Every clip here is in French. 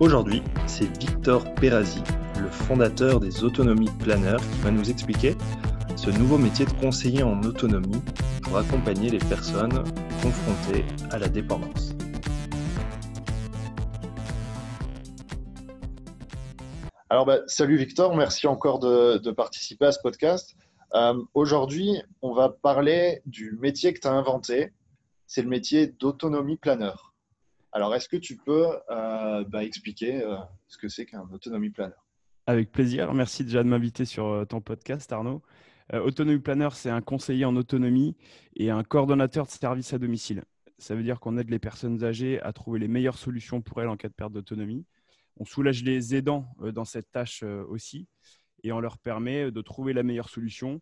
Aujourd'hui, c'est Victor Perazzi, le fondateur des Autonomies Planners, qui va nous expliquer ce nouveau métier de conseiller en autonomie pour accompagner les personnes confrontées à la dépendance. Alors, bah, salut Victor, merci encore de, participer à ce podcast. Euh, aujourd'hui, on va parler du métier que tu as inventé. C'est le métier d'autonomie planeur. Alors, est-ce que tu peux euh, bah, expliquer euh, ce que c'est qu'un autonomie planner Avec plaisir. Merci déjà de m'inviter sur euh, ton podcast, Arnaud. autonomie planner, c'est un conseiller en autonomie et un coordonnateur de services à domicile. Ça veut dire qu'on aide les personnes âgées à trouver les meilleures solutions pour elles en cas de perte d'autonomie. On soulage les aidants dans cette tâche aussi et on leur permet de trouver la meilleure solution,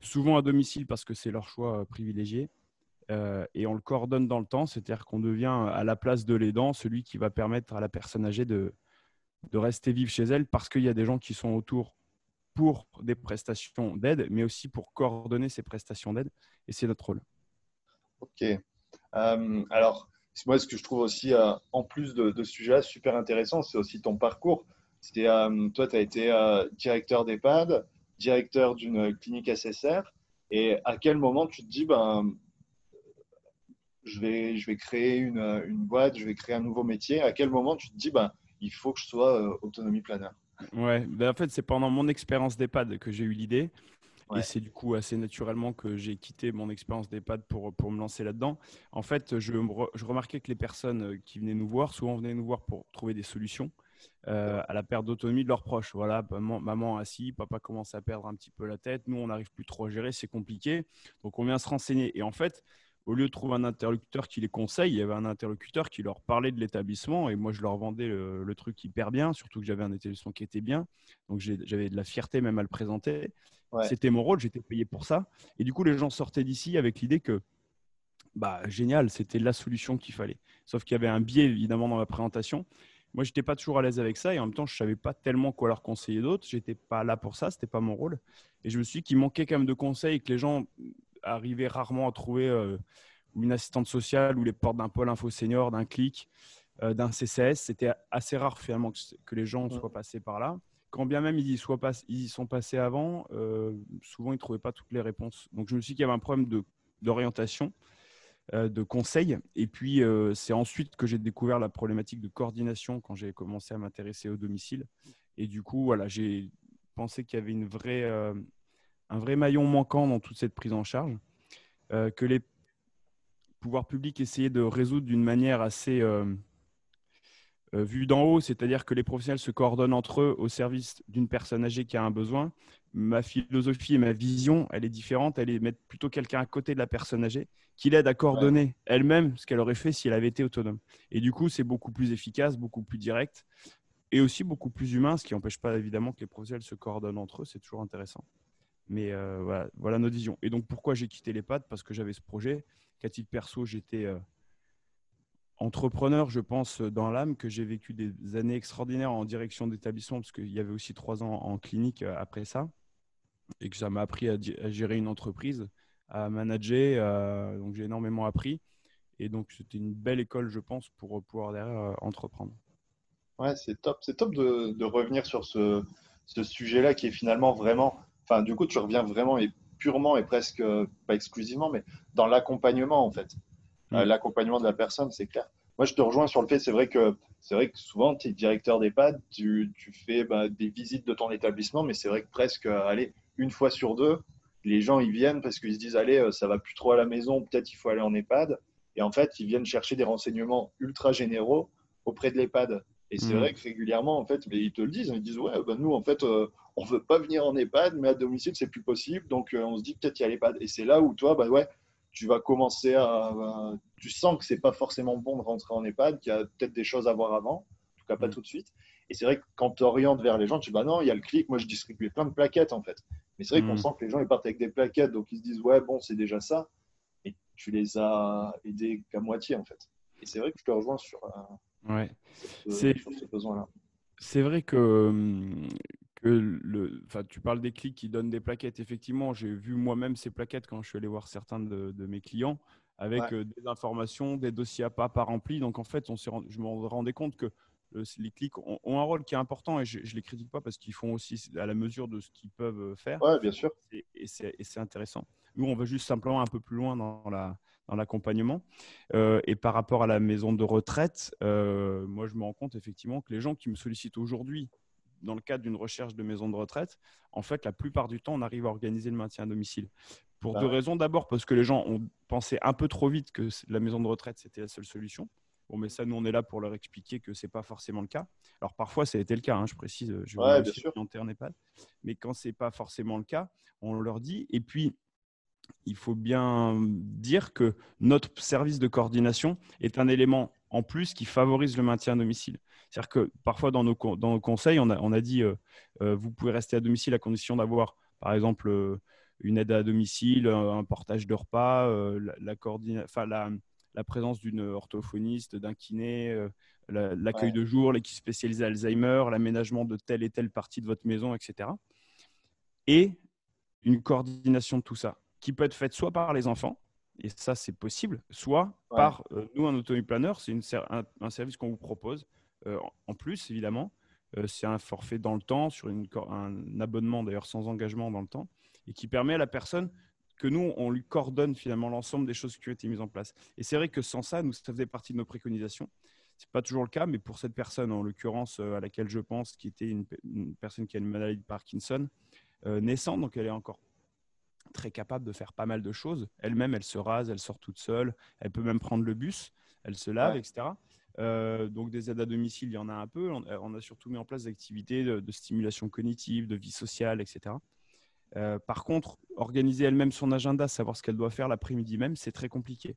souvent à domicile parce que c'est leur choix privilégié, euh, et on le coordonne dans le temps, c'est-à-dire qu'on devient à la place de l'aidant celui qui va permettre à la personne âgée de, de rester vive chez elle parce qu'il y a des gens qui sont autour pour des prestations d'aide, mais aussi pour coordonner ces prestations d'aide. Et c'est notre rôle. Ok. Euh, alors, moi, ce que je trouve aussi, euh, en plus de, ce sujet-là, super intéressant, c'est aussi ton parcours. toi, tu as été directeur d'EHPAD, directeur d'une clinique SSR. Et à quel moment tu te dis, ben, je vais, je vais créer une, une, boîte, je vais créer un nouveau métier, à quel moment tu te dis, ben, il faut que je sois euh, autonomie planeur? Ouais, ben en fait, c'est pendant mon expérience d'EHPAD que j'ai eu l'idée. Et c'est du coup assez naturellement que j'ai quitté mon expérience d'EHPAD pour, pour me lancer là-dedans. En fait, je, je, remarquais que les personnes euh, qui venaient nous voir, souvent venaient nous voir pour trouver des solutions euh, à la perte d'autonomie de leurs proches. Voilà, maman, maman assis, papa commence à perdre un petit peu la tête, nous on n'arrive plus trop à gérer, c'est compliqué. Donc on vient se renseigner. Et en fait, au lieu de trouver un interlocuteur qui les conseille, il y avait un interlocuteur qui leur parlait de l'établissement et moi je leur vendais le, truc hyper bien, surtout que j'avais un établissement qui était bien. Donc j'avais de la fierté même à le présenter. C'était mon rôle, j'étais payé pour ça. Et du coup, les gens sortaient d'ici avec l'idée que, bah, génial, c'était la solution qu'il fallait. Sauf qu'il y avait un biais évidemment dans ma présentation. Moi, je n'étais pas toujours à l'aise avec ça et en même temps, je ne savais pas tellement quoi leur conseiller d'autre. Je n'étais pas là pour ça, ce n'était pas mon rôle. Et je me suis dit qu'il manquait quand même de conseils et que les gens arriver rarement à trouver euh, une assistante sociale ou les portes d'un pôle info senior, d'un clic, euh, d'un CCS. C'était assez rare finalement que, les gens soient passés par là. Quand bien même ils y, soient pas, ils y sont passés avant, euh, souvent ils ne trouvaient pas toutes les réponses. Donc je me suis dit qu'il y avait un problème d'orientation, de, conseil. Et puis c'est ensuite que j'ai découvert la problématique de coordination quand j'ai commencé à m'intéresser au domicile. Et du coup, voilà, j'ai pensé qu'il y avait une vraie un vrai maillon manquant dans toute cette prise en charge, euh, que les pouvoirs publics essayaient de résoudre d'une manière assez euh, euh, vue d'en haut, c'est-à-dire que les professionnels se coordonnent entre eux au service d'une personne âgée qui a un besoin. Ma philosophie et ma vision, elle est différente. Elle est mettre plutôt quelqu'un à côté de la personne âgée qui l'aide à coordonner elle-même ce qu'elle aurait fait si elle avait été autonome. Et du coup, c'est beaucoup plus efficace, beaucoup plus direct et aussi beaucoup plus humain, ce qui n'empêche pas évidemment que les professionnels se coordonnent entre eux. C'est toujours intéressant. Mais euh, voilà, voilà, notre vision. Et donc, pourquoi j'ai quitté l'EHPAD Parce que j'avais ce projet. Qu'à titre perso, j'étais euh, entrepreneur, je pense, dans l'âme, que j'ai vécu des années extraordinaires en direction d'établissement, parce qu'il y avait aussi trois ans en clinique euh, après ça. Et que ça m'a appris à, gérer une entreprise, à manager. donc, j'ai énormément appris. Et donc, c'était une belle école, je pense, pour pouvoir derrière entreprendre. Ouais, c'est top. C'est top de, revenir sur ce sujet-là qui est finalement vraiment Enfin, du coup, tu reviens vraiment et purement et presque, pas exclusivement, mais dans l'accompagnement, en fait. Euh, mm. l'accompagnement de la personne, c'est clair. Moi, je te rejoins sur le fait, c'est vrai que c'est vrai que souvent, tu es directeur d'EHPAD, tu, tu fais bah, des visites de ton établissement, mais c'est vrai que presque, euh, allez, une fois sur deux, les gens, ils viennent parce qu'ils se disent, allez, euh, ça va plus trop à la maison, peut-être il faut aller en EHPAD. Et en fait, ils viennent chercher des renseignements ultra généraux auprès de l'EHPAD. Et c'est mm. vrai que régulièrement, en fait, mais ils te le disent, ils disent ouais, bah, nous, en fait, euh, on veut pas venir en EHPAD, mais à domicile, c'est plus possible. Donc, euh, on se dit peut-être y a l'EHPAD. Et c'est là où toi, bah ouais, tu vas commencer à, tu sens que c'est pas forcément bon de rentrer en EHPAD, qu'il y a peut-être des choses à voir avant. cas pas mm. tout de suite. Et c'est vrai que quand tu orientes vers les gens, tu dis bah non, il y a le clic, moi je distribuais plein de plaquettes en fait. Mais c'est vrai qu'on mm. sent que les gens ils partent avec des plaquettes, donc ils se disent ouais, bon, c'est déjà ça. Et tu les as aidés qu'à moitié en fait. Et c'est vrai que je te rejoins sur, euh, ouais. ce. C'est vrai que, hum, que le, enfin, tu parles des clics qui donnent des plaquettes. Effectivement, j'ai vu moi-même ces plaquettes quand je suis allé voir certains de, mes clients avec euh, des informations, des dossiers à pas, pas remplis. Donc en fait, on je me rendais compte que les clics ont, un rôle qui est important et je ne les critique pas parce qu'ils font aussi à la mesure de ce qu'ils peuvent euh, faire. Ouais, bien sûr. Et, et c'est intéressant. Nous, on va juste simplement un peu plus loin dans la, dans l'accompagnement. Euh, et par rapport à la maison de retraite, euh, moi, je me rends compte effectivement que les gens qui me sollicitent aujourd'hui dans le cadre d'une recherche de maison de retraite, en fait, la plupart du temps, on arrive à organiser le maintien à domicile. Pour bah deux raisons. D'abord, parce que les gens ont pensé un peu trop vite que la maison de retraite, c'était la seule solution. Bon, mais ça, nous, on est là pour leur expliquer que ce n'est pas forcément le cas. Alors, parfois, ça a été le cas, hein, je précise, je ouais, bien sûr. Mais quand ce n'est pas forcément le cas, on leur dit. Et puis, il faut bien dire que notre service de coordination est un élément en plus qui favorise le maintien à domicile. C'est-à-dire que parfois dans nos, dans nos conseils, on a, on a dit euh, euh, vous pouvez rester à domicile à condition d'avoir, par exemple, euh, une aide à domicile, un portage de repas, la, la, la, présence d'une orthophoniste, d'un kiné, l'accueil de jour, l'équipe spécialisée Alzheimer, l'aménagement de telle et telle partie de votre maison, etc. Et une coordination de tout ça qui peut être faite soit par les enfants, et ça c'est possible, soit par euh, nous, un autonomie planeur, c'est un, service qu'on vous propose euh, en plus, évidemment. Euh, c'est un forfait dans le temps, sur une, un abonnement d'ailleurs sans engagement dans le temps, et qui permet à la personne que nous, on lui coordonne finalement l'ensemble des choses qui ont été mises en place. Et c'est vrai que sans ça, nous, ça faisait partie de nos préconisations. Ce n'est pas toujours le cas, mais pour cette personne, en l'occurrence, à laquelle je pense, qui était une, une, personne qui a une maladie de Parkinson naissante, donc elle est encore très capable de faire pas mal de choses. Elle-même, elle se rase, elle sort toute seule, elle peut même prendre le bus, elle se lave, etc. Euh, donc des aides à domicile, il y en a un peu. On, a surtout mis en place des activités de, stimulation cognitive, de vie sociale, etc. Euh, par contre, organiser elle-même son agenda, savoir ce qu'elle doit faire l'après-midi même, c'est très compliqué.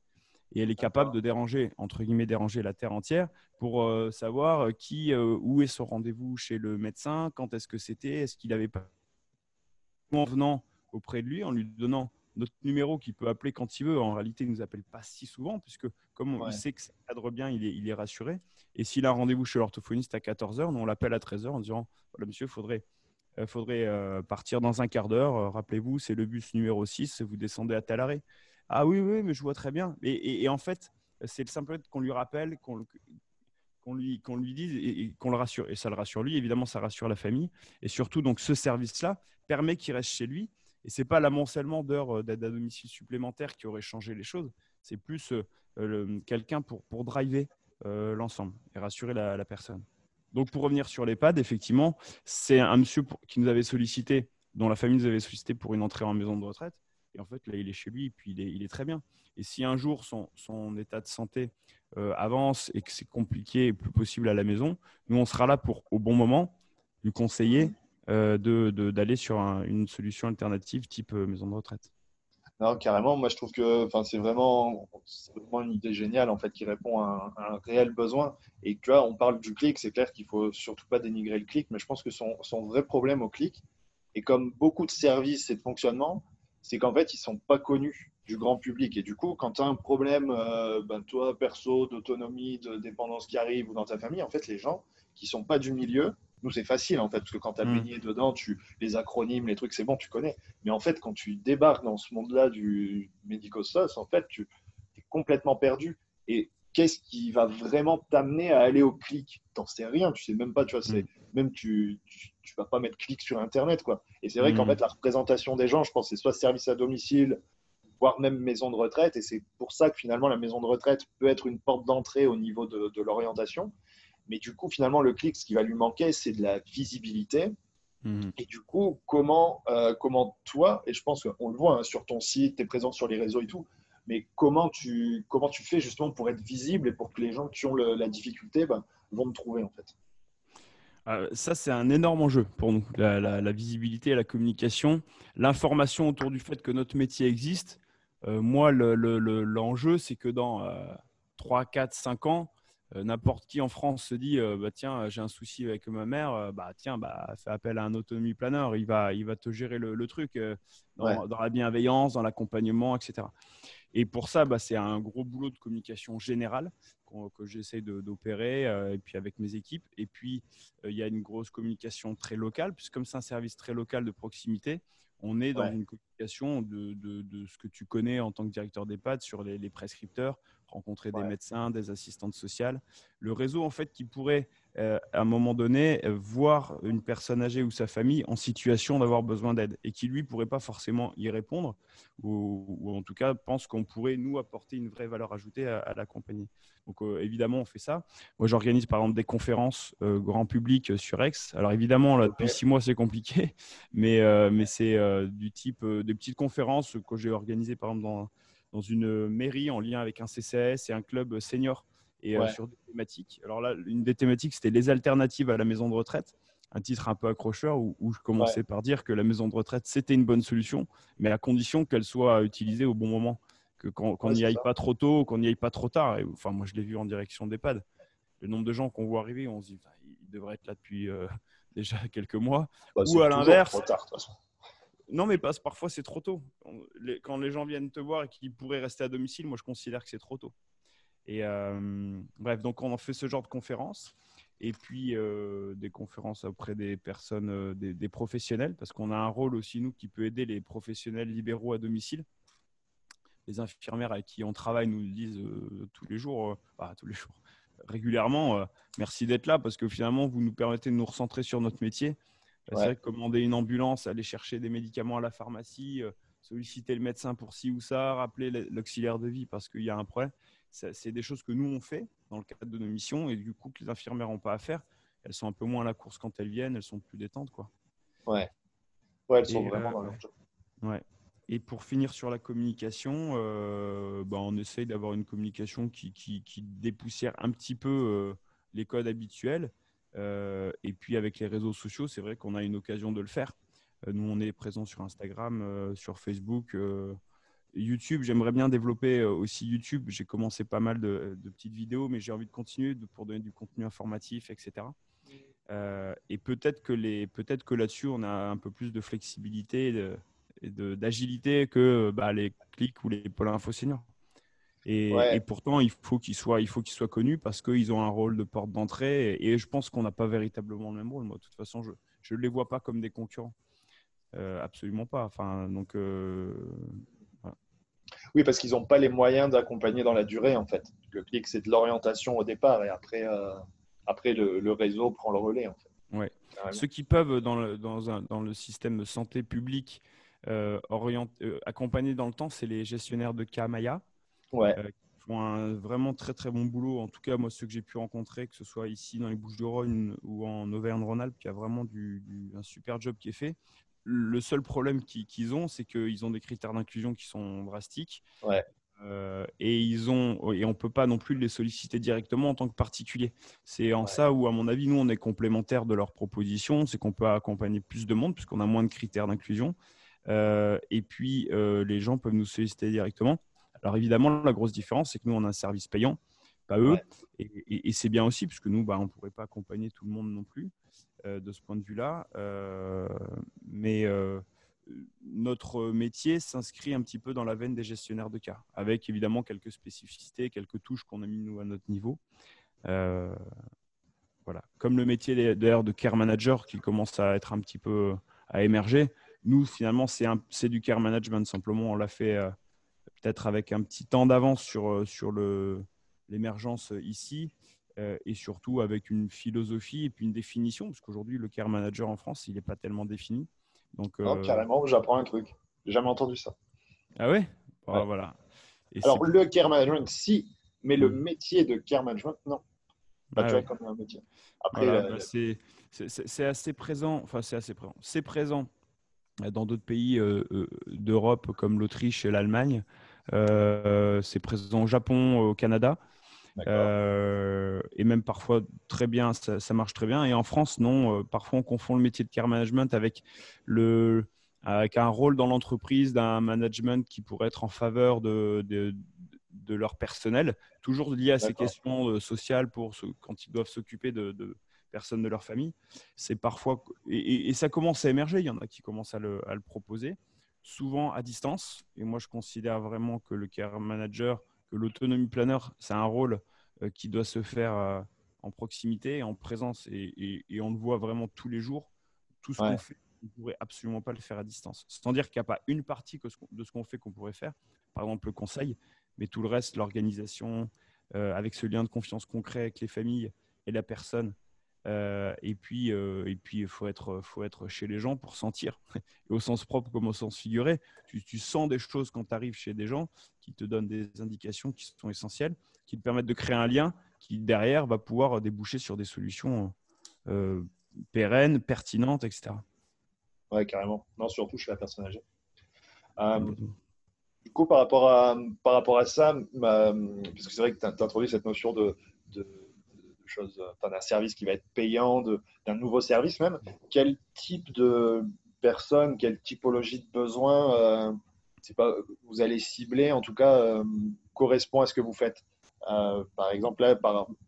Et elle est capable de déranger, entre guillemets, déranger la terre entière pour euh, savoir qui, où est son rendez-vous chez le médecin, quand est-ce que c'était, est-ce qu'il avait pas. En venant, auprès de lui en lui donnant notre numéro qu'il peut appeler quand il veut. En réalité, il ne nous appelle pas si souvent, puisque comme on sait que ça cadre bien, il est, il est rassuré. Et s'il a un rendez-vous chez l'orthophoniste à 14h, nous, on l'appelle à 13h en disant Voilà, monsieur, il faudrait, euh, faudrait euh, partir dans un quart d'heure. Euh, rappelez-vous, c'est le bus numéro 6, vous descendez à tel arrêt. Ah oui, oui, mais je vois très bien. Et, en fait, c'est le simple fait qu'on lui rappelle, qu'on qu'on lui, qu'on lui dise et, qu'on le rassure. Et ça le rassure lui, évidemment, ça rassure la famille. Et surtout, donc, ce service-là permet qu'il reste chez lui et ce n'est pas l'amoncellement d'heures euh, d'aide à domicile supplémentaire qui aurait changé les choses. C'est plus euh, euh, quelqu'un pour, pour driver l'ensemble et rassurer la, personne. Donc, pour revenir sur l'EHPAD, effectivement, c'est un monsieur qui nous avait sollicité, dont la famille nous avait sollicité pour une entrée en maison de retraite. Et en fait, là, il est chez lui et puis il est, très bien. Et si un jour son, son état de santé avance et que c'est compliqué et plus possible à la maison, nous, on sera là pour, au bon moment, lui conseiller euh, d'aller sur une solution alternative type euh, maison de retraite. Non, carrément. Moi, je trouve que c'est vraiment, vraiment une idée géniale en fait qui répond à un, réel besoin. Et tu vois, on parle du clic, c'est clair qu'il faut surtout pas dénigrer le clic, mais je pense que son, son vrai problème au clic, et comme beaucoup de services et de fonctionnement, c'est qu'en fait, ils sont pas connus du grand public. Et du coup, quand tu as un problème, euh, ben, toi, perso, d'autonomie, de dépendance qui arrive ou dans ta famille, en fait, les gens qui sont pas du milieu, nous, c'est facile, en fait, parce que quand tu as mm. baigné dedans, tu, les acronymes, les trucs, c'est bon, tu connais. Mais en fait, quand tu débarques dans ce monde-là du médico-sos, en fait, tu es complètement perdu. Et qu'est-ce qui va vraiment t'amener à aller au clic? T'en sais rien, tu sais même pas, tu vois, c'est, mm. même tu, tu, vas pas mettre clic sur Internet, quoi. Et c'est vrai qu'en mm. fait, la représentation des gens, je pense, c'est soit service à domicile, voire même maison de retraite. Et c'est pour ça que finalement, la maison de retraite peut être une porte d'entrée au niveau de, de l'orientation. Mais du coup, finalement, le clic, ce qui va lui manquer, c'est de la visibilité. Mhm. Et du coup, comment, euh, comment toi, et je pense qu'on le voit hein, sur ton site, tu es présent sur les réseaux et tout, mais comment tu, comment tu fais justement pour être visible et pour que les gens qui ont la difficulté ben, vont te trouver en fait? Euh, ça, c'est un énorme enjeu pour nous, la, visibilité, la communication, l'information autour du fait que notre métier existe. Euh, moi, l'enjeu, c'est que dans 3, 4, 5 ans, n'importe qui en France se dit bah, tiens j'ai un souci avec ma mère bah tiens bah fais appel à un autonomie planeur il va il va te gérer le, truc dans, dans, la bienveillance dans l'accompagnement etc et pour ça bah, c'est un gros boulot de communication générale que j'essaie d'opérer et puis avec mes équipes. Et puis il y a une grosse communication très locale puisque comme c'est un service très local de proximité on est dans une communication de, de, ce que tu connais en tant que directeur d'EHPAD sur les, les prescripteurs, rencontrer des médecins, des assistantes sociales. Le réseau, en fait, qui pourrait, euh, à un moment donné, euh, voir une personne âgée ou sa famille en situation d'avoir besoin d'aide et qui, lui, pourrait pas forcément y répondre ou, en tout cas pense qu'on pourrait, nous, apporter une vraie valeur ajoutée à, l'accompagner. Donc, euh, évidemment, on fait ça. Moi, j'organise, par exemple, des conférences grand public sur Aix. Alors, évidemment, là, depuis six mois, c'est compliqué, mais, mais c'est du type des petites conférences que j'ai organisées, par exemple, dans dans une mairie en lien avec un CCS et un club senior et euh, sur des thématiques. Alors là, une des thématiques, c'était les alternatives à la maison de retraite. Un titre un peu accrocheur où, je commençais par dire que la maison de retraite, c'était une bonne solution, mais à condition qu'elle soit utilisée au bon moment, que qu'on n'y aille pas trop tôt, qu'on n'y aille pas trop tard. Et, enfin, moi, je l'ai vu en direction d'EHPAD. Le nombre de gens qu'on voit arriver, on se dit, il devrait être là depuis euh, déjà quelques mois. Bah, ou à l'inverse, non, mais parce parfois c'est trop tôt. quand les gens viennent te voir et qu'ils pourraient rester à domicile, moi je considère que c'est trop tôt. Et euh, bref, donc on en fait ce genre de conférences. Et puis euh, des conférences auprès des personnes, euh, des, professionnels, parce qu'on a un rôle aussi, nous, qui peut aider les professionnels libéraux à domicile. Les infirmières avec qui on travaille nous disent tous les jours, bah, tous les jours, régulièrement, merci d'être là, parce que finalement, vous nous permettez de nous recentrer sur notre métier. C'est vrai que commander une ambulance, aller chercher des médicaments à la pharmacie, solliciter le médecin pour ci ou ça, rappeler l'auxiliaire de vie parce qu'il y a un problème, c'est des choses que nous on fait dans le cadre de nos missions et du coup que les infirmières n'ont pas à faire. Elles sont un peu moins à la course quand elles viennent, elles sont plus détentes quoi. Ouais. Ouais, elles sont vraiment dans leur job. Ouais. Et pour finir sur la communication, euh, bah, on essaye d'avoir une communication qui, qui, qui, dépoussière un petit peu euh, les codes habituels euh, et puis avec les réseaux sociaux, c'est vrai qu'on a une occasion de le faire. Euh, nous, on est présent sur Instagram, euh, sur Facebook. YouTube, j'aimerais bien développer aussi YouTube. J'ai commencé pas mal de, petites vidéos, mais j'ai envie de continuer pour donner du contenu informatif, etc. et peut-être que, les, peut-être que là-dessus, on a un peu plus de flexibilité et d'agilité que bah, les clics ou les pôles info seniors. Et, pourtant, il faut qu'ils soient, il faut qu'ils soient connus parce qu'ils ont un rôle de porte d'entrée. Et, je pense qu'on n'a pas véritablement le même rôle. Moi, de toute façon, je ne les vois pas comme des concurrents. Euh, absolument pas. Enfin, donc, euh, Oui, parce qu'ils n'ont pas les moyens d'accompagner dans la durée, en fait. Le clic, c'est de l'orientation au départ et après, euh, après le, réseau prend le relais, en fait. Ouais. Ceux qui peuvent, dans le, dans, un, dans le système de santé publique, accompagner dans le temps, c'est les gestionnaires de cas Maya ouais. Euh, qui font un vraiment très très bon boulot. En tout cas, moi, ceux que j'ai pu rencontrer, que ce soit ici dans les Bouches-du-Rhône ou en Auvergne-Rhône-Alpes, il y a vraiment du, un super job qui est fait. Le seul problème qu'ils ont, c'est qu'ils ont des critères d'inclusion qui sont drastiques. Ouais. Euh, et ils ont et on peut pas non plus les solliciter directement en tant que particulier. C'est en ça où, à mon avis, nous on est complémentaires de leurs propositions, c'est qu'on peut accompagner plus de monde puisqu'on a moins de critères d'inclusion. Euh, et puis les gens peuvent nous solliciter directement. Alors évidemment, la grosse différence, c'est que nous, on a un service payant, pas eux. Et, c'est bien aussi, puisque nous, bah, on ne pourrait pas accompagner tout le monde non plus euh, de ce point de vue-là. Euh, mais euh, notre métier s'inscrit un petit peu dans la veine des gestionnaires de cas, avec évidemment quelques spécificités, quelques touches qu'on a mis nous à notre niveau. voilà. Comme le métier d'ailleurs de care manager qui commence à être un petit peu à émerger, nous finalement c'est du care management. Simplement, on l'a fait peut-être avec un petit temps d'avance sur, sur l'émergence ici euh, et surtout avec une philosophie et puis une définition, parce qu'aujourd'hui, le care manager en France, il n'est pas tellement défini. Donc, euh, carrément, j'apprends un truc. J'ai jamais entendu ça. Ah ouais, Voilà. Alors, le care management, si, mais le mm. métier de care management, non. Ah comme un métier. Après, bah, c'est assez présent. Enfin, c'est assez présent. C'est présent dans d'autres pays d'Europe comme l'Autriche et l'Allemagne. Euh, c'est présent au Japon, au Canada. Euh, et même parfois très bien, ça, marche très bien. Et en France, non. Euh, parfois, on confond le métier de care management avec, le, avec un rôle dans l'entreprise d'un management qui pourrait être en faveur de, de leur personnel, toujours lié à ces questions sociales pour quand ils doivent s'occuper de, personnes de leur famille. C'est parfois et, ça commence à émerger. Il y en a qui commencent à le, à le, proposer, souvent à distance. Et moi, je considère vraiment que le care manager, que l'autonomie planeur, c'est un rôle qui doit se faire en proximité, en présence, et, on le voit vraiment tous les jours. Tout ce qu'on fait, on ne pourrait absolument pas le faire à distance. C'est-à-dire qu'il n'y a pas une partie de ce qu'on fait qu'on pourrait faire, par exemple le conseil, mais tout le reste, l'organisation, euh, avec ce lien de confiance concret avec les familles et la personne. Euh, et puis, euh, et puis, il faut être, faut être chez les gens pour sentir, et au sens propre comme au sens figuré. Tu, tu sens des choses quand tu arrives chez des gens qui te donnent des indications qui sont essentielles, qui te permettent de créer un lien qui derrière va pouvoir déboucher sur des solutions euh, pérennes, pertinentes, etc. Ouais, carrément. Non, surtout chez la personne âgée. Euh, du coup, par rapport à, par rapport à ça, puisque c'est vrai que tu as, introduit cette notion de, de, choses, d'un service qui va être payant, d'un nouveau service même, quel type de personne, quelle typologie de besoin, euh, pas, vous allez cibler, en tout cas, correspond à ce que vous faites? Euh, par exemple, là,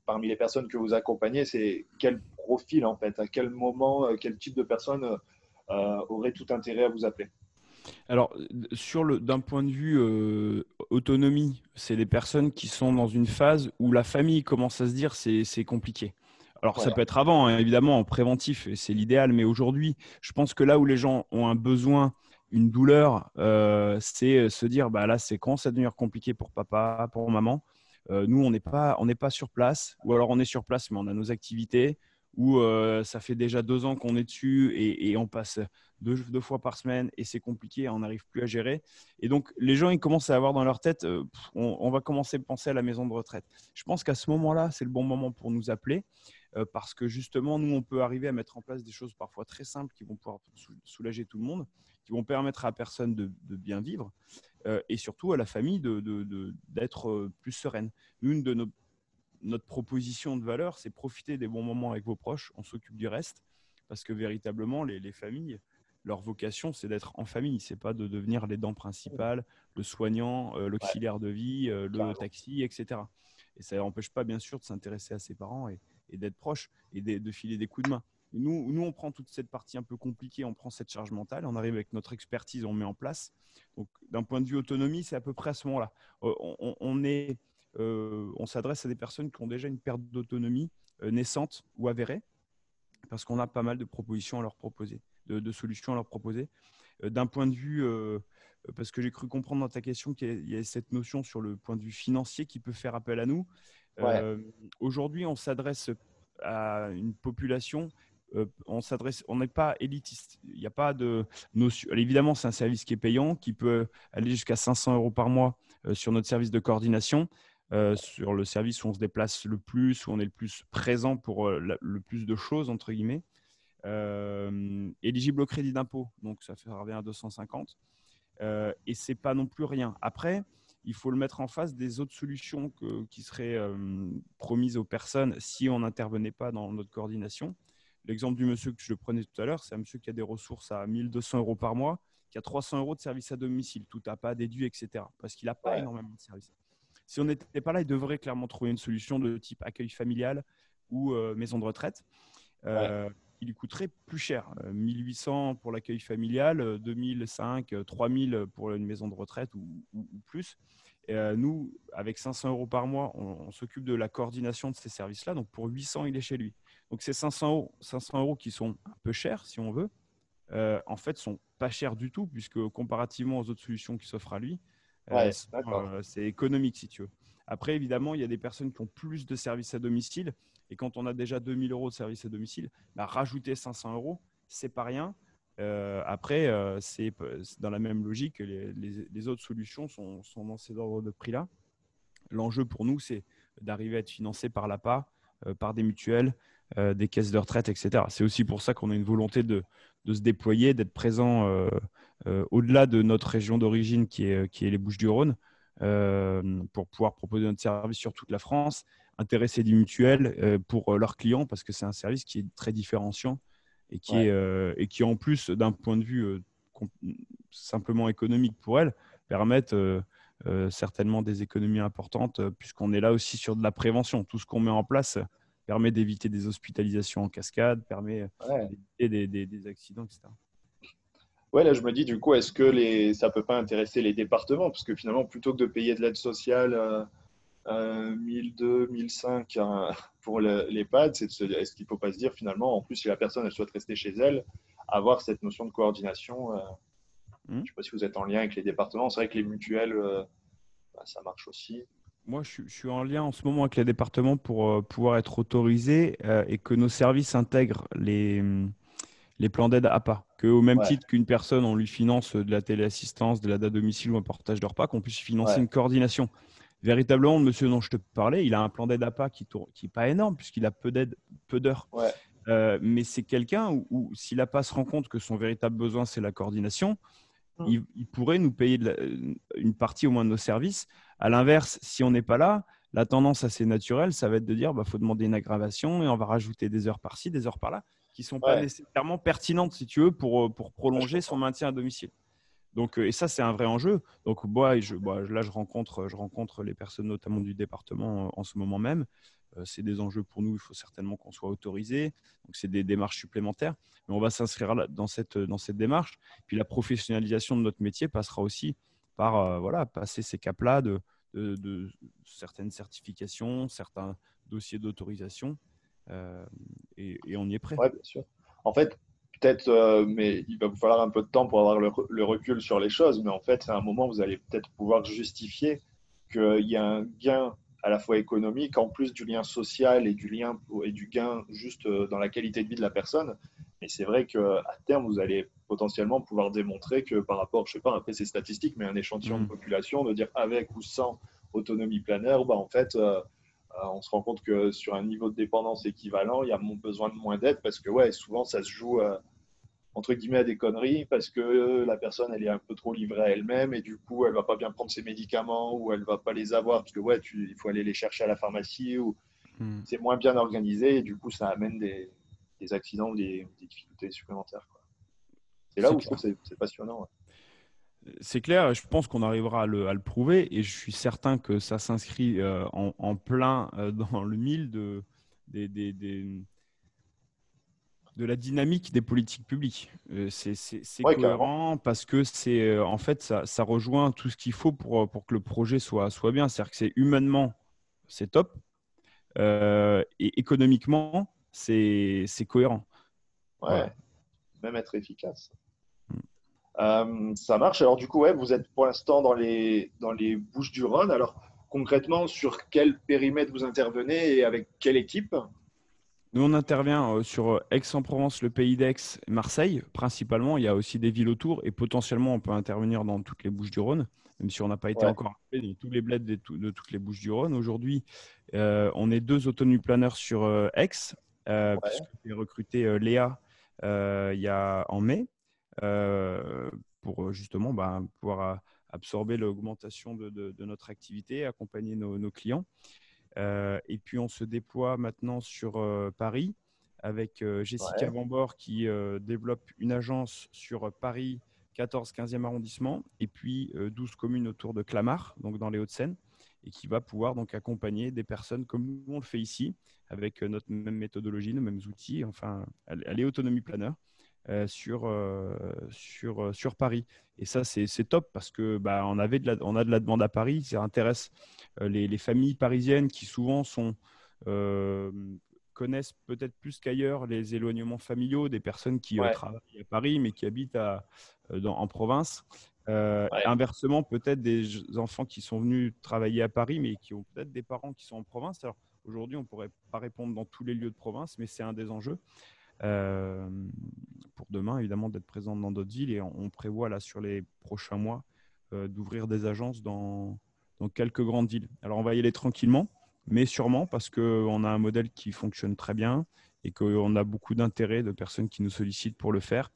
parmi les personnes que vous accompagnez, c'est quel profil en fait? À quel moment, euh, quel type de personne euh, aurait tout intérêt à vous appeler? Alors, sur le, d'un point de vue autonomie, c'est les personnes qui sont dans une phase où la famille commence à se dire c'est, c'est compliqué. Alors, ça peut être avant, hein, évidemment, en préventif, et c'est l'idéal, mais aujourd'hui, je pense que là où les gens ont un besoin, une douleur, c'est se dire bah là, c'est quand ça devenir compliqué pour papa, pour maman. Euh, nous, on n'est pas, on pas sur place, ou alors on est sur place, mais on a nos activités, où euh, ça fait déjà deux ans qu'on est dessus et, on passe deux, fois par semaine et c'est compliqué, on n'arrive plus à gérer. Et donc, les gens, ils commencent à avoir dans leur tête, euh, on, va commencer à penser à la maison de retraite. Je pense qu'à ce moment-là, c'est le bon moment pour nous appeler parce que justement, nous, on peut arriver à mettre en place des choses parfois très simples qui vont pouvoir soulager tout le monde, qui vont permettre à la personne de, bien vivre. Euh, et surtout à la famille d'être euh, plus sereine. Une de nos, notre proposition de valeur, c'est profiter des bons moments avec vos proches, on s'occupe du reste, parce que véritablement, les, familles, leur vocation, c'est d'être en famille, c'est pas de devenir les dents principales, le soignant, euh, l'auxiliaire de vie, le taxi, etc. Et ça n'empêche pas, bien sûr, de s'intéresser à ses parents et, d'être proche et de, filer des coups de main. Nous, nous, on prend toute cette partie un peu compliquée, on prend cette charge mentale, on arrive avec notre expertise, on met en place. Donc, d'un point de vue autonomie, c'est à peu près à ce moment-là. Euh, on, est, euh, on s'adresse à des personnes qui ont déjà une perte d'autonomie euh, naissante ou avérée, parce qu'on a pas mal de propositions à leur proposer, de, solutions à leur proposer. D'un point de vue, parce que j'ai cru comprendre dans ta question qu'il y a cette notion sur le point de vue financier qui peut faire appel à nous. Aujourd'hui, on s'adresse à une population euh, on s'adresse, on n'est pas élitiste. Il n'y a pas de notion. évidemment, c'est un service qui est payant, qui peut aller jusqu'à 500 euros par mois euh, sur notre service de coordination, euh, sur le service où on se déplace le plus, où on est le plus présent pour le plus de choses entre guillemets. éligible au crédit d'impôt, donc ça fait revient à 250. et c'est pas non plus rien. Après, il faut le mettre en face des autres solutions qui seraient promises aux personnes si on n'intervenait pas dans notre coordination. L'exemple du monsieur que je prenais tout à l'heure, c'est un monsieur qui a des ressources à 1200 euros par mois, qui a 300 euros de service à domicile, tout à pas déduit, etc. Parce qu'il n'a pas énormément de services. Si on n'était pas là, il devrait clairement trouver une solution de type accueil familial ou euh, maison de retraite. Euh, Il lui coûterait plus cher. 1800 euh, pour l'accueil familial, 2005, 3000 pour une maison de retraite ou, plus. Et, nous, avec 500 euros par mois, on s'occupe de la coordination de ces services-là. Donc pour 800, il est chez lui. Donc ces 500 euros, 500 euros qui sont un peu chers, si on veut, euh, en fait, sont pas chers du tout, puisque comparativement aux autres solutions qui s'offrent à lui, euh, euh, c'est économique, si tu veux. Après, évidemment, il y a des personnes qui ont plus de services à domicile. Et quand on a déjà 2000 euros de services à domicile, bah, rajouter 500 euros, c'est pas rien. après, c'est dans la même logique que les, autres solutions sont, sont dans ces ordres de prix-là. L'enjeu pour nous, c'est d'arriver à être financé par l'APA, par des mutuelles, euh, des caisses de retraite, etc. C'est aussi pour ça qu'on a une volonté de, se déployer, d'être présent euh, euh, au-delà de notre région d'origine qui est, qui est les Bouches-du-Rhône, pour pouvoir proposer notre service sur toute la France, intéresser des mutuelles pour leurs clients, parce que c'est un service qui est très différenciant et qui, est, et qui en plus, d'un point de vue simplement économique pour elles, permettent certainement des économies importantes, puisqu'on est là aussi sur de la prévention. Tout ce qu'on met en place permet d'éviter des hospitalisations en cascade, permet d'éviter des, accidents, etc. Ouais, là, je me dis, du coup, est-ce que les... ça ne peut pas intéresser les départements? Parce que finalement, plutôt que de payer de l'aide sociale euh, 1002, 1005 pour l'EHPAD, est-ce qu'il ne faut pas se dire finalement, en plus, si la personne elle souhaite rester chez elle, avoir cette notion de coordination euh, hmm. Je ne sais pas si vous êtes en lien avec les départements. C'est vrai que les mutuelles, euh, bah, ça marche aussi. Moi, je suis, en lien en ce moment avec les départements pour euh, pouvoir être autorisé et que nos services intègrent les, les plans d'aide APA. Qu'au même titre qu'une personne, on lui finance de la téléassistance, de l'aide à domicile ou un portage de repas, qu'on puisse financer une coordination véritablement, le monsieur dont je te parlais, il a un plan d'aide APA qui n'est qui pas énorme, puisqu'il a peu d'aide, peu d'heures. Euh, mais c'est quelqu'un où, s'il n'a pas se rend compte que son véritable besoin, c'est la coordination, hum. il, pourrait nous payer une partie au moins de nos services. À l'inverse, si on n'est pas là, la tendance assez naturelle, ça va être de dire bah, faut demander une aggravation et on va rajouter des heures par-ci, des heures par-là, qui ne sont pas nécessairement pertinentes, si tu veux, pour, pour prolonger son maintien à domicile. Donc, euh, et ça, c'est un vrai enjeu. Donc, moi, je, là, je rencontre, je rencontre les personnes, notamment du département, euh, en ce moment même. Euh, c'est des enjeux pour nous. Il faut certainement qu'on soit autorisé. Donc, c'est des démarches supplémentaires. Mais on va s'inscrire dans cette, dans cette démarche. Puis, la professionnalisation de notre métier passera aussi par voilà, passer ces caps-là de, certaines certifications, certains dossiers d'autorisation. et, et, on y est prêt. Oui, bien sûr. En fait, peut-être, euh, mais il va vous falloir un peu de temps pour avoir le, recul sur les choses. Mais en fait, c'est un moment vous allez peut-être pouvoir justifier qu'il y a un gain à la fois économique, en plus du lien social et du lien et du gain juste euh, dans la qualité de vie de la personne. Et c'est vrai qu'à terme, vous allez potentiellement pouvoir démontrer que par rapport, je sais pas, après ces statistiques, mais un échantillon de mmh. population, de dire avec ou sans autonomie planaire, bah, en fait, euh, on se rend compte que sur un niveau de dépendance équivalent, il y a besoin de moins d'aide parce que ouais, souvent ça se joue entre guillemets à des conneries parce que la personne elle est un peu trop livrée à elle-même et du coup elle va pas bien prendre ses médicaments ou elle va pas les avoir parce que ouais il faut aller les chercher à la pharmacie ou hmm. c'est moins bien organisé et du coup ça amène des, accidents ou des, difficultés supplémentaires c'est là où je trouve que c'est passionnant C'est clair, je pense qu'on arrivera à le, prouver et je suis certain que ça s'inscrit euh, en, plein euh, dans le mille de, des, de la dynamique des politiques publiques. Euh, c'est cohérent parce que c'est en fait ça, rejoint tout ce qu'il faut pour, pour que le projet soit, soit bien. C'est-à-dire que c'est humainement, c'est top, et économiquement, c'est cohérent. Ouais. même être efficace. Hmm. ça marche. Alors du coup, ouais, vous êtes pour l'instant dans les, dans les Bouches du Rhône. Alors concrètement, sur quel périmètre vous intervenez et avec quelle équipe? Nous, on intervient euh, sur euh, Aix-en-Provence, le pays d'Aix, Marseille, principalement. Il y a aussi des villes autour et potentiellement, on peut intervenir dans toutes les Bouches-du-Rhône, même si on n'a pas été encore dans tous les bleds de, toutes les Bouches-du-Rhône. Aujourd'hui, euh, on est deux autonomies planeurs sur Aix, euh, puisque recruté Léa il y a en mai pour justement bah, pouvoir absorber l'augmentation de, notre activité, accompagner nos clients. Euh, et puis on se déploie maintenant sur euh, Paris avec euh, Jessica ouais. qui développe une agence sur Paris 14-15e arrondissement et puis 12 communes autour de Clamart, donc dans les Hauts-de-Seine, et qui va pouvoir donc accompagner des personnes comme nous on le fait ici, avec notre même méthodologie, nos mêmes outils. Enfin, est autonomie planeur. sur, sur, sur Paris. Et ça, c'est top parce que bah, on, avait de la, on a de la demande à Paris. Ça intéresse euh, les, familles parisiennes qui souvent sont, euh, connaissent peut-être plus qu'ailleurs les éloignements familiaux des personnes qui euh, travaillent à Paris mais qui habitent à, en province. Inversement, peut-être des enfants qui sont venus travailler à Paris mais qui ont peut-être des parents qui sont en province. Alors aujourd'hui, on ne pourrait pas répondre dans tous les lieux de province, mais c'est un des enjeux. pour demain, évidemment, d'être présent dans d'autres villes et on, prévoit là sur les prochains mois d'ouvrir des agences dans, dans quelques grandes villes. Alors, on va y aller tranquillement, mais sûrement parce qu'on a un modèle qui fonctionne très bien et qu'on a beaucoup d'intérêt de personnes qui nous sollicitent pour le faire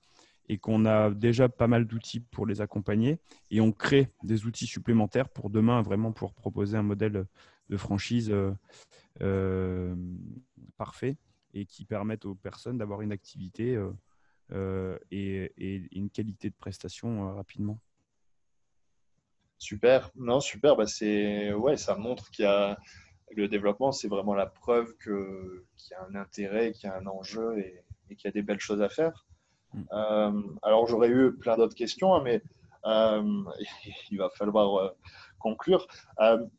et qu'on a déjà pas mal d'outils pour les accompagner et on crée des outils supplémentaires pour demain vraiment pour proposer un modèle de franchise euh, euh, parfait et qui permette aux personnes d'avoir une activité euh, et, une qualité de prestation rapidement. Super, non, super. Bah c'est ouais, ça montre qu'il y a le développement, c'est vraiment la preuve qu'il y a un intérêt, qu'il y a un enjeu et, qu'il y a des belles choses à faire. Mm. Euh, alors j'aurais eu plein d'autres questions, hein, mais euh, il va falloir euh, conclure.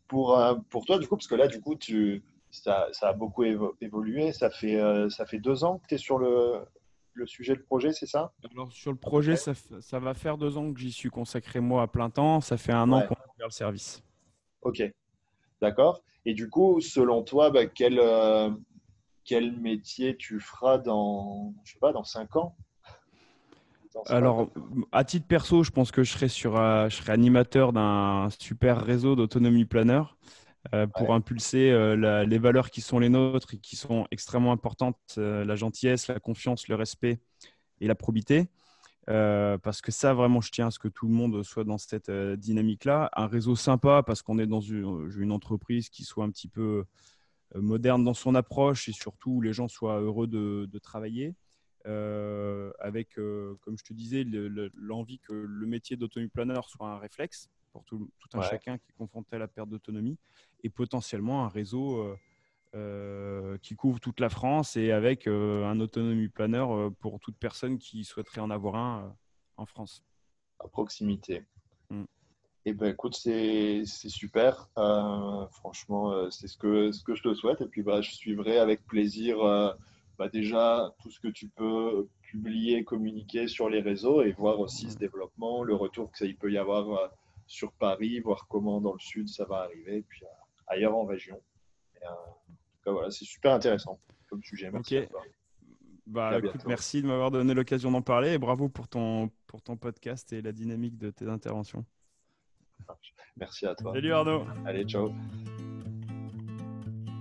pour pour toi, du coup, parce que là, du coup, tu ça, ça a beaucoup évolué. Ça fait ça fait deux ans que tu es sur le le sujet de projet, c'est ça? Alors, sur le projet, ça, ça, va faire deux ans que j'y suis consacré moi à plein temps. Ça fait un an qu'on fait le service. Ok, d'accord. Et du coup, selon toi, bah, quel, euh, quel métier tu feras dans, je sais pas, dans cinq ans? Alors, à titre perso, je pense que je serai, sur, euh, je serai animateur d'un super réseau d'autonomie planeur. Euh, pour impulser euh, les valeurs qui sont les nôtres et qui sont extrêmement importantes, la gentillesse, la confiance, le respect et la probité. parce que ça, vraiment, je tiens à ce que tout le monde soit dans cette dynamique-là. Un réseau sympa, parce qu'on est dans une, entreprise qui soit un petit peu moderne dans son approche et surtout où les gens soient heureux de, travailler. Avec, comme je te disais, l'envie que le métier d'autonomie planeur soit un réflexe pour tout, un chacun qui est confronté à la perte d'autonomie et potentiellement un réseau euh, euh, qui couvre toute la France et avec euh, un autonomie planeur pour toute personne qui souhaiterait en avoir un en France. À proximité. Mm. Et eh ben, écoute, c'est super. franchement, c'est ce que, ce que je te souhaite. Et puis, bah, je suivrai avec plaisir bah, déjà tout ce que tu peux publier, communiquer sur les réseaux et voir aussi ce développement, le retour que ça peut y avoir sur Paris, voir comment dans le sud ça va arriver, puis ailleurs en région. Euh, voilà, c'est super intéressant comme sujet. Merci. Bah, écoute, merci de m'avoir donné l'occasion d'en parler et bravo pour ton, pour ton podcast et la dynamique de tes interventions. Merci à toi. Salut Arnaud. Allez, ciao.